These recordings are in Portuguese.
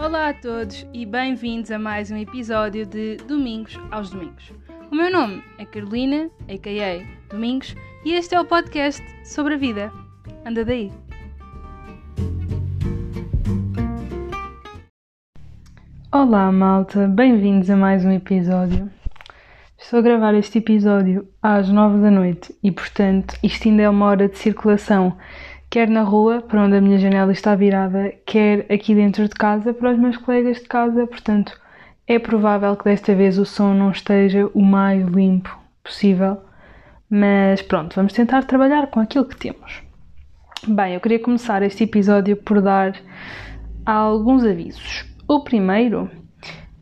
Olá a todos e bem-vindos a mais um episódio de Domingos aos Domingos. O meu nome é Carolina, a.k.a. Domingos, e este é o podcast sobre a vida. Anda daí! Olá malta, bem-vindos a mais um episódio. Estou a gravar este episódio às nove da noite e, portanto, isto ainda é uma hora de circulação quer na rua, para onde a minha janela está virada, quer aqui dentro de casa, para os meus colegas de casa, portanto, é provável que desta vez o som não esteja o mais limpo possível, mas pronto, vamos tentar trabalhar com aquilo que temos. Bem, eu queria começar este episódio por dar alguns avisos. O primeiro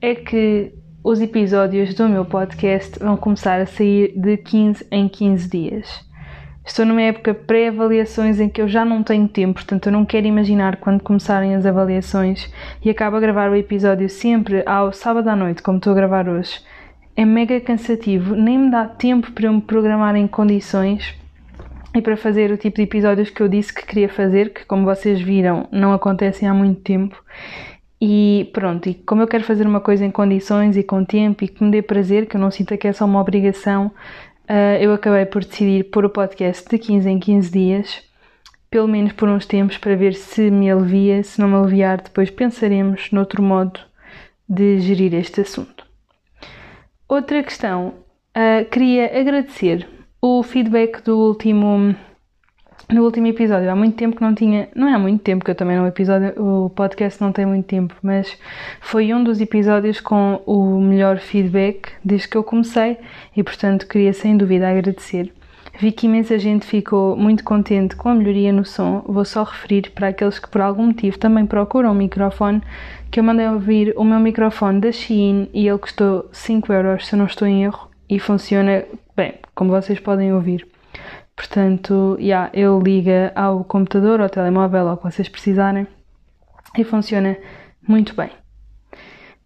é que os episódios do meu podcast vão começar a sair de 15 em 15 dias. Estou numa época pré-avaliações em que eu já não tenho tempo, portanto eu não quero imaginar quando começarem as avaliações e acabo a gravar o episódio sempre ao sábado à noite, como estou a gravar hoje. É mega cansativo, nem me dá tempo para eu me programar em condições e para fazer o tipo de episódios que eu disse que queria fazer, que como vocês viram não acontecem há muito tempo. E pronto, e como eu quero fazer uma coisa em condições e com tempo e que me dê prazer, que eu não sinta que é só uma obrigação, uh, eu acabei por decidir pôr o podcast de 15 em 15 dias, pelo menos por uns tempos, para ver se me alivia. Se não me aliviar, depois pensaremos noutro modo de gerir este assunto. Outra questão, uh, queria agradecer o feedback do último no último episódio, há muito tempo que não tinha, não é há muito tempo que eu também no episódio, o podcast não tem muito tempo, mas foi um dos episódios com o melhor feedback desde que eu comecei e portanto queria sem dúvida agradecer. Vi que imensa gente ficou muito contente com a melhoria no som. Vou só referir para aqueles que por algum motivo também procuram um microfone, que eu mandei ouvir o meu microfone da Shein e ele custou 5 euros, se eu não estou em erro, e funciona bem, como vocês podem ouvir. Portanto, yeah, ele liga ao computador, ao telemóvel, ao que vocês precisarem e funciona muito bem.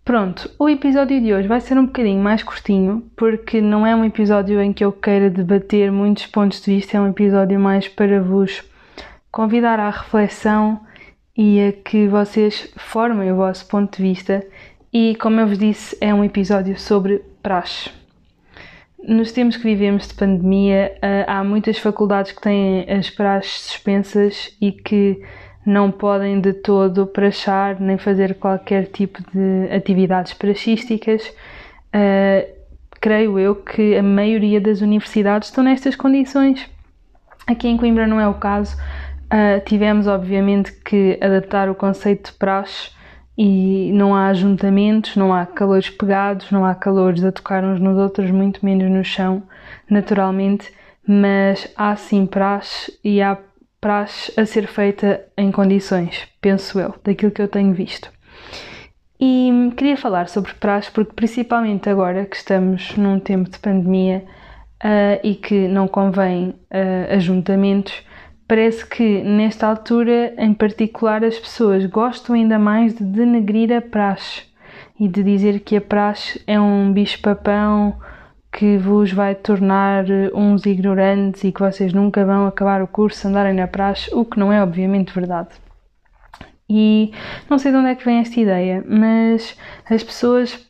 Pronto, o episódio de hoje vai ser um bocadinho mais curtinho, porque não é um episódio em que eu queira debater muitos pontos de vista, é um episódio mais para vos convidar à reflexão e a que vocês formem o vosso ponto de vista. E como eu vos disse, é um episódio sobre praxe. Nos tempos que vivemos de pandemia, eh, há muitas faculdades que têm as praxes suspensas e que não podem de todo praxar nem fazer qualquer tipo de atividades praxísticas. Uh, creio eu que a maioria das universidades estão nestas condições. Aqui em Coimbra não é o caso. Uh, tivemos, obviamente, que adaptar o conceito de praxe e não há ajuntamentos, não há calores pegados, não há calores a tocar uns nos outros, muito menos no chão, naturalmente, mas há sim praxe e há praxe a ser feita em condições, penso eu, daquilo que eu tenho visto. E queria falar sobre praxe porque, principalmente agora que estamos num tempo de pandemia uh, e que não convém uh, ajuntamentos, Parece que, nesta altura em particular, as pessoas gostam ainda mais de denegrir a praxe e de dizer que a praxe é um bicho-papão que vos vai tornar uns ignorantes e que vocês nunca vão acabar o curso andarem na praxe, o que não é obviamente verdade. E não sei de onde é que vem esta ideia, mas as pessoas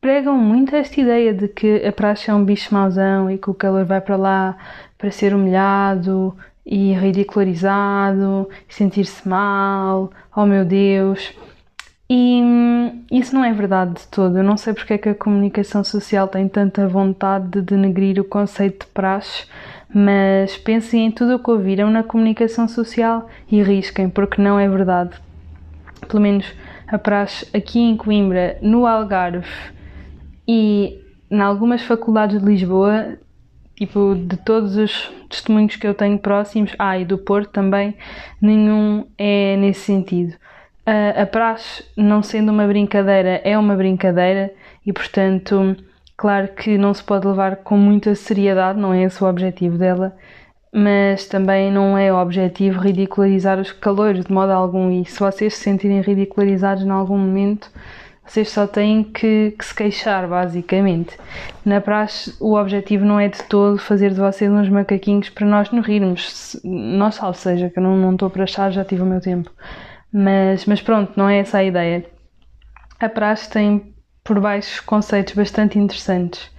pregam muito esta ideia de que a praxe é um bicho mauzão e que o calor vai para lá para ser humilhado e ridicularizado, sentir-se mal, oh meu Deus. E isso não é verdade de todo. Eu não sei porque é que a comunicação social tem tanta vontade de denegrir o conceito de praxe, mas pensem em tudo o que ouviram na comunicação social e risquem, porque não é verdade. Pelo menos a praxe aqui em Coimbra, no Algarve e em algumas faculdades de Lisboa Tipo, de todos os testemunhos que eu tenho próximos, ah, e do Porto também, nenhum é nesse sentido. A, a praxe, não sendo uma brincadeira, é uma brincadeira e, portanto, claro que não se pode levar com muita seriedade, não é esse o objetivo dela, mas também não é o objetivo ridicularizar os calores de modo algum. E se vocês se sentirem ridicularizados em algum momento, vocês só têm que, que, se queixar, basicamente. Na praxe, o objetivo não é de todo fazer de vocês uns macaquinhos para nós nos rirmos. Nós, salve seja, que eu não, não estou para achar, já tive o meu tempo. Mas, mas pronto, não é essa a ideia. a praxe tem por baixo conceitos bastante interessantes.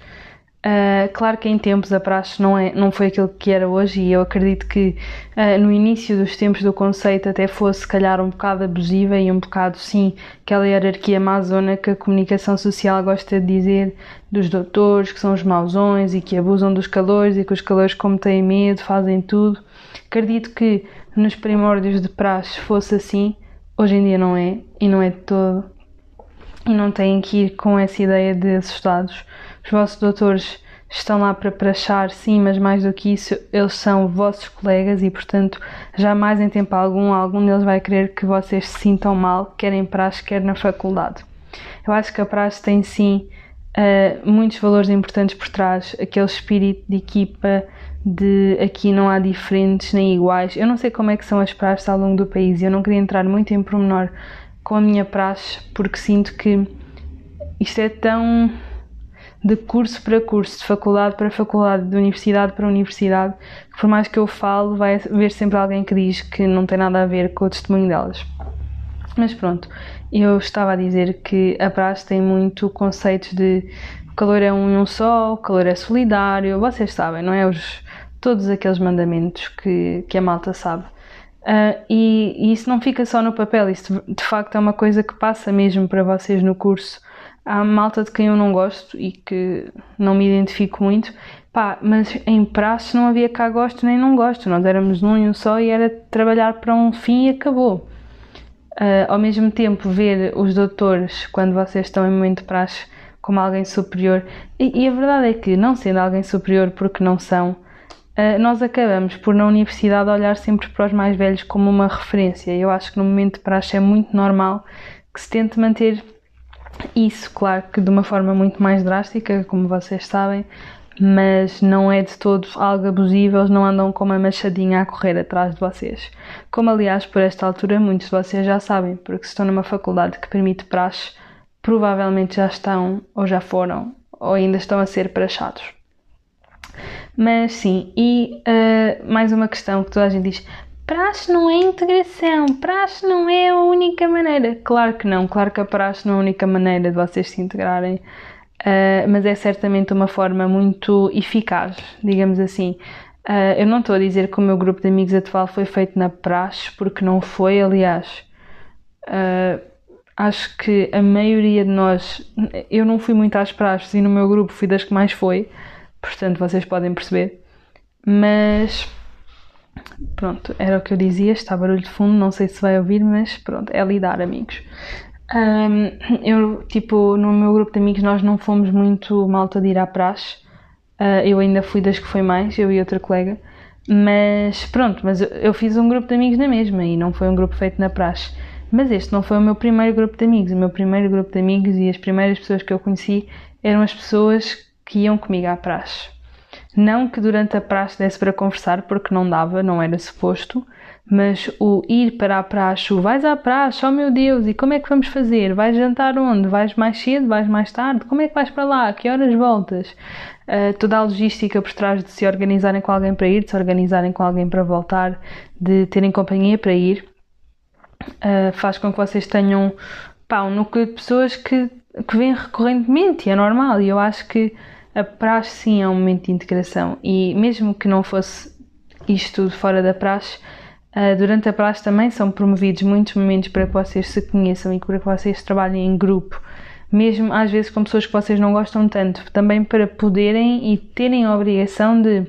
Uh, claro que em tempos a praxe não, é, não foi aquilo que era hoje e eu acredito que uh, no início dos tempos do conceito até fosse se calhar um bocado abusiva e um bocado sim aquela hierarquia amazona que a comunicação social gosta de dizer dos doutores que são os mauzões e que abusam dos calores e que os calores como têm medo fazem tudo. Acredito que nos primórdios de praxe fosse assim, hoje em dia não é e não é de todo e não têm que ir com essa ideia de assustados os vossos doutores estão lá para prachar, sim, mas mais do que isso, eles são vossos colegas e, portanto, jamais em tempo algum, algum deles vai querer que vocês se sintam mal, quer em praxe, quer na faculdade. Eu acho que a praxe tem, sim, uh, muitos valores importantes por trás, aquele espírito de equipa, de aqui não há diferentes nem iguais. Eu não sei como é que são as praxes ao longo do país e eu não queria entrar muito em pormenor com a minha praxe, porque sinto que isto é tão de curso para curso, de faculdade para faculdade, de universidade para universidade, que por mais que eu falo, vai haver sempre alguém que diz que não tem nada a ver com o testemunho delas. Mas pronto, eu estava a dizer que a praxe tem muito conceitos de o calor é um e um só, o calor é solidário, vocês sabem, não é? Os, todos aqueles mandamentos que, que a malta sabe. Uh, e, e, isso não fica só no papel, isso de facto é uma coisa que passa mesmo para vocês no curso há malta de quem eu não gosto e que não me identifico muito, pá, mas em praxe não havia cá gosto nem não gosto, nós éramos num e um só e era trabalhar para um fim e acabou. Uh, ao mesmo tempo, ver os doutores, quando vocês estão em momento de praxe, como alguém superior, e, e a verdade é que, não sendo alguém superior porque não são, uh, nós acabamos por, na universidade, olhar sempre para os mais velhos como uma referência. Eu acho que no momento de praxe é muito normal que se tente manter isso, claro que de uma forma muito mais drástica, como vocês sabem, mas não é de todo algo abusivo, eles não andam com uma machadinha a correr atrás de vocês. Como, aliás, por esta altura muitos de vocês já sabem, porque se estão numa faculdade que permite praxe, provavelmente já estão, ou já foram, ou ainda estão a ser praxados. Mas sim, e uh, mais uma questão que toda a gente diz: praxe não é integração, praxe não é a única maneira. Claro que não, claro que a praxe não é a única maneira de vocês se integrarem, uh, mas é certamente uma forma muito eficaz, digamos assim. Uh, eu não estou a dizer que o meu grupo de amigos atual foi feito na praxe, porque não foi, aliás. Uh, acho que a maioria de nós, eu não fui muito às praxes e no meu grupo fui das que mais foi, portanto vocês podem perceber, mas Pronto, era o que eu dizia, está barulho de fundo, não sei se vai ouvir, mas pronto, é lidar, amigos. Um, eu, tipo, no meu grupo de amigos nós não fomos muito malta de ir à praxe. Uh, eu ainda fui das que foi mais, eu e outra colega. Mas pronto, mas eu, fiz um grupo de amigos na mesma e não foi um grupo feito na praxe. Mas este não foi o meu primeiro grupo de amigos. O meu primeiro grupo de amigos e as primeiras pessoas que eu conheci eram as pessoas que iam comigo à praxe. Não que durante a praxe desse para conversar, porque não dava, não era suposto, mas o ir para a praxe, o vais à praxe, oh meu Deus, e como é que vamos fazer? Vais jantar onde? Vais mais cedo? Vais mais tarde? Como é que vais para lá? Que horas voltas? Uh, toda a logística por trás de se organizarem com alguém para ir, de se organizarem com alguém para voltar, de terem companhia para ir, uh, faz com que vocês tenham pá, um núcleo de pessoas que, que vêm recorrentemente é normal. E eu acho que a praxe sim é um momento de integração e mesmo que não fosse isto tudo fora da praxe, uh, durante a praxe também são promovidos muitos momentos para que vocês se conheçam e para que vocês trabalhem em grupo, mesmo às vezes com pessoas que vocês não gostam tanto, também para poderem e terem a obrigação de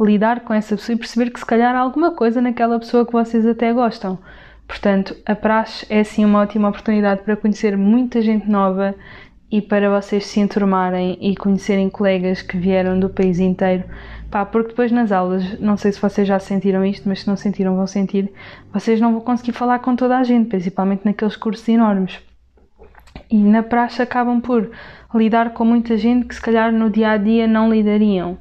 lidar com essa pessoa e perceber que se calhar há alguma coisa naquela pessoa que vocês até gostam. Portanto, a praxe é sim uma ótima oportunidade para conhecer muita gente nova e para vocês se enturmarem e conhecerem colegas que vieram do país inteiro. Pá, porque depois nas aulas, não sei se vocês já sentiram isto, mas se não sentiram, vão sentir, vocês não vão conseguir falar com toda a gente, principalmente naqueles cursos enormes. E na praxe acabam por lidar com muita gente que se calhar no dia a dia não lidariam.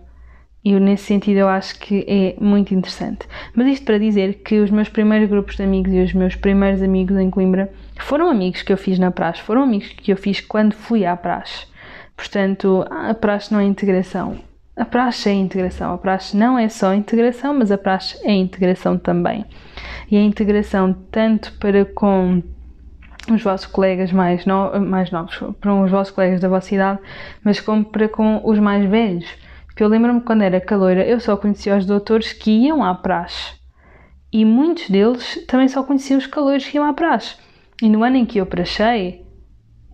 E nesse sentido eu acho que é muito interessante. Mas isto para dizer que os meus primeiros grupos de amigos e os meus primeiros amigos em Coimbra foram amigos que eu fiz na praxe, foram amigos que eu fiz quando fui à praxe. Portanto, a praxe não é integração. A praxe é integração. A praxe não é só integração, mas a praxe é integração também. E a integração tanto para com os vossos colegas mais, no, mais novos, para os vossos colegas da vossa idade, mas como para com os mais velhos. Porque eu lembro-me quando era caloira, eu só conhecia os doutores que iam à praxe. E muitos deles também só conheciam os calores que iam à praxe. E no ano em que eu prachei,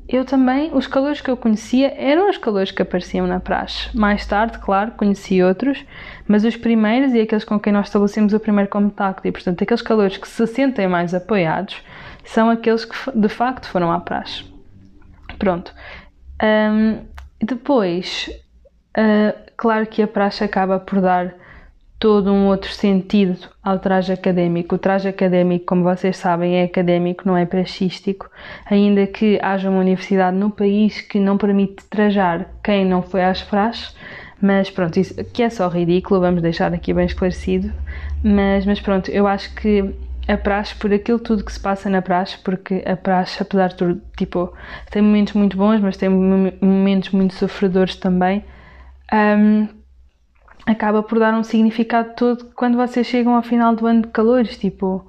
eu também, os calores que eu conhecia eram os calores que apareciam na praxe. Mais tarde, claro, conheci outros, mas os primeiros e aqueles com quem nós estabelecemos o primeiro contacto, e portanto aqueles calores que se sentem mais apoiados, são aqueles que de facto foram à praxe. Pronto. Um, depois, uh, claro que a praxe acaba por dar todo um outro sentido ao traje académico. O traje académico, como vocês sabem, é académico, não é praxístico, ainda que haja uma universidade no país que não permite trajar quem não foi às praxes, mas pronto, isso que é só ridículo, vamos deixar aqui bem esclarecido, mas, mas pronto, eu acho que a praxe, por aquilo tudo que se passa na praxe, porque a praxe, apesar de tudo, tipo, tem momentos muito bons, mas tem momentos muito sofredores também, um, acaba por dar um significado todo quando vocês chegam ao final do ano de calores, tipo...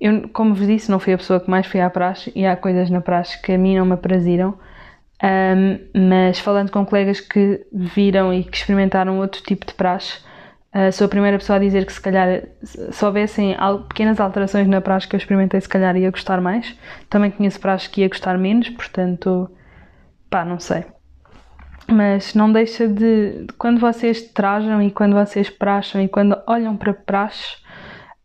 Eu, como vos disse, não fui a pessoa que mais foi à praxe e há coisas na praxe que a mim não me apraziram, um, mas falando com colegas que viram e que experimentaram outro tipo de praxe, uh, sou a primeira pessoa a dizer que se calhar se houvessem pequenas alterações na praxe que eu experimentei, se calhar ia gostar mais. Também conheço praxe que ia gostar menos, portanto, pá, não sei mas não deixa de, quando vocês trajam e quando vocês praxam e quando olham para praxe,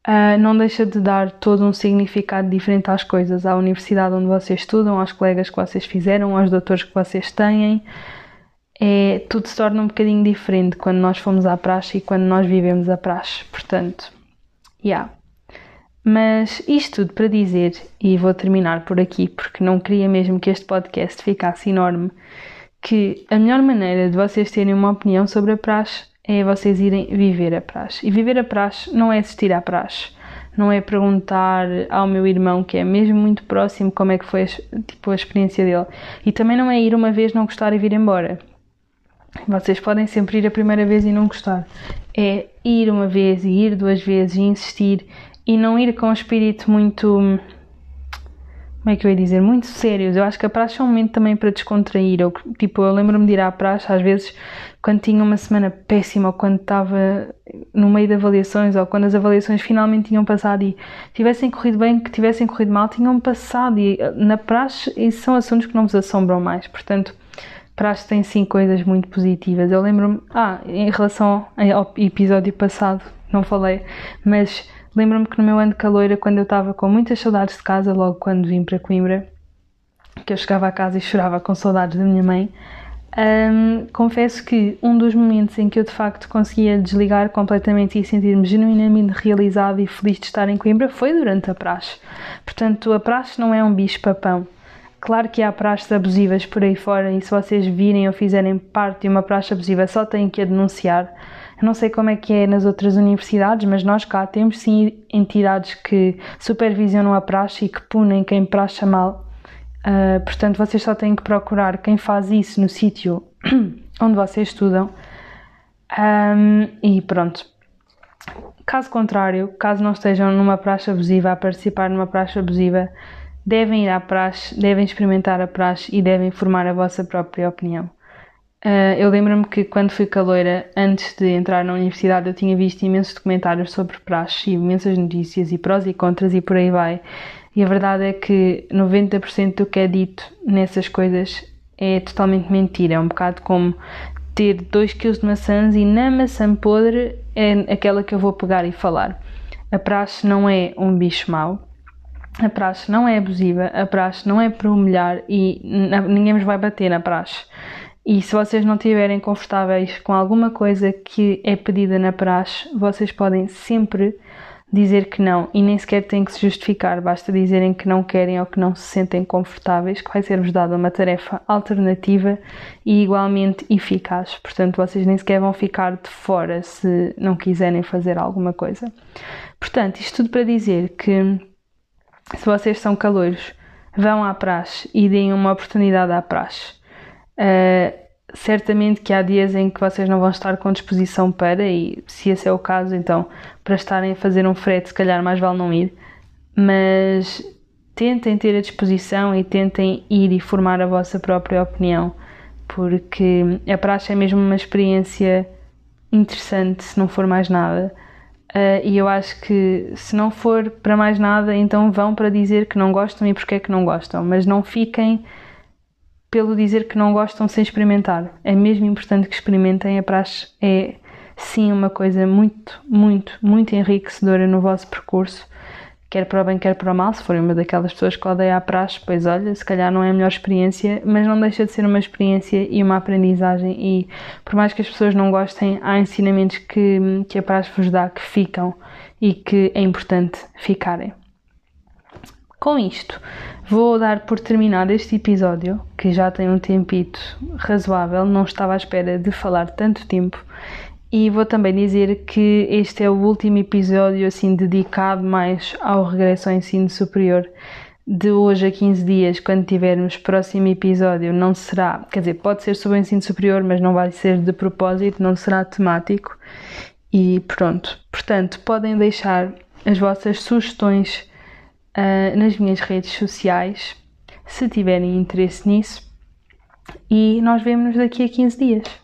uh, não deixa de dar todo um significado diferente às coisas, à universidade onde vocês estudam, aos colegas que vocês fizeram, aos doutores que vocês têm. É, tudo se torna um bocadinho diferente quando nós fomos à praxe e quando nós vivemos a praxe. Portanto, yeah. Mas isto tudo para dizer, e vou terminar por aqui porque não queria mesmo que este podcast ficasse enorme que a melhor maneira de vocês terem uma opinião sobre a praxe é vocês irem viver a praxe. E viver a praxe não é assistir à praxe, não é perguntar ao meu irmão, que é mesmo muito próximo, como é que foi tipo, a experiência dele. E também não é ir uma vez, não gostar e vir embora. Vocês podem sempre ir a primeira vez e não gostar. É ir uma vez e ir duas vezes e insistir e não ir com um espírito muito como é que eu ia dizer, muito sérios. Eu acho que a praxe é um momento também para descontrair. Eu, tipo, eu lembro-me de ir à praxe, às vezes, quando tinha uma semana péssima, ou quando estava no meio de avaliações, ou quando as avaliações finalmente tinham passado e tivessem corrido bem, que tivessem corrido mal, tinham passado. E eh, na praxe, esses são assuntos que não vos assombram mais. Portanto, praxe tem sim coisas muito positivas. Eu lembro-me, ah, em relação ao episódio passado, não falei, mas Lembro-me que no meu ano de caloira, quando eu estava com muitas saudades de casa, logo quando vim para Coimbra, que eu chegava a casa e chorava com saudades da minha mãe, um, confesso que um dos momentos em que eu de facto conseguia desligar completamente e sentir-me genuinamente realizada e feliz de estar em Coimbra foi durante a praxe. Portanto, a praxe não é um bicho-papão. Claro que há praxes abusivas por aí fora e se vocês virem ou fizerem parte de uma praxe abusiva só têm que a denunciar não sei como é que é nas outras universidades, mas nós cá temos sim entidades que supervisionam a praxe e que punem quem praxa mal. Uh, portanto, vocês só têm que procurar quem faz isso no sítio onde vocês estudam. Um, e pronto. Caso contrário, caso não estejam numa praxe abusiva, a participar numa praxe abusiva, devem ir à praxe, devem experimentar a praxe e devem formar a vossa própria opinião. Uh, eu lembro-me que quando fui caloira, antes de entrar na universidade, eu tinha visto imensos documentários sobre praxe, imensas notícias e prós e contras e por aí vai. E a verdade é que 90% do que é dito nessas coisas é totalmente mentira. É um bocado como ter 2 kg de maçãs e na maçã podre é aquela que eu vou pegar e falar. A praxe não é um bicho mau. A praxe não é abusiva, a praxe não é para humilhar e ninguém nos vai bater na praxe. E se vocês não estiverem confortáveis com alguma coisa que é pedida na praxe, vocês podem sempre dizer que não e nem sequer têm que se justificar, basta dizerem que não querem ou que não se sentem confortáveis, que vai ser-vos dada uma tarefa alternativa e igualmente eficaz. Portanto, vocês nem sequer vão ficar de fora se não quiserem fazer alguma coisa. Portanto, isto tudo para dizer que se vocês são calouros, vão à praxe e deem uma oportunidade à praxe. Uh, certamente que há dias em que vocês não vão estar com disposição para, e se esse é o caso, então para estarem a fazer um frete, se calhar mais vale não ir. Mas tentem ter a disposição e tentem ir e formar a vossa própria opinião, porque a praxe é mesmo uma experiência interessante, se não for mais nada. Uh, e eu acho que se não for para mais nada, então vão para dizer que não gostam e porque é que não gostam, mas não fiquem pelo dizer que não gostam sem experimentar. É mesmo importante que experimentem. A praxe é sim uma coisa muito, muito, muito enriquecedora no vosso percurso quer para o bem, quer para o mal. Se forem uma daquelas pessoas que odeia a praxe, pois olha, se calhar não é a melhor experiência, mas não deixa de ser uma experiência e uma aprendizagem. E por mais que as pessoas não gostem, há ensinamentos que, que a praxe vos dá que ficam e que é importante ficarem. Com isto, vou dar por terminado este episódio, que já tem um tempito razoável, não estava à espera de falar tanto tempo e vou também dizer que este é o último episódio assim dedicado mais ao regresso ao ensino superior. De hoje a 15 dias, quando tivermos próximo episódio, não será, quer dizer, pode ser sobre o ensino superior, mas não vai ser de propósito, não será temático. E pronto. Portanto, podem deixar as vossas sugestões uh, nas minhas redes sociais, se tiverem interesse nisso. E nós vemos-nos daqui a 15 dias.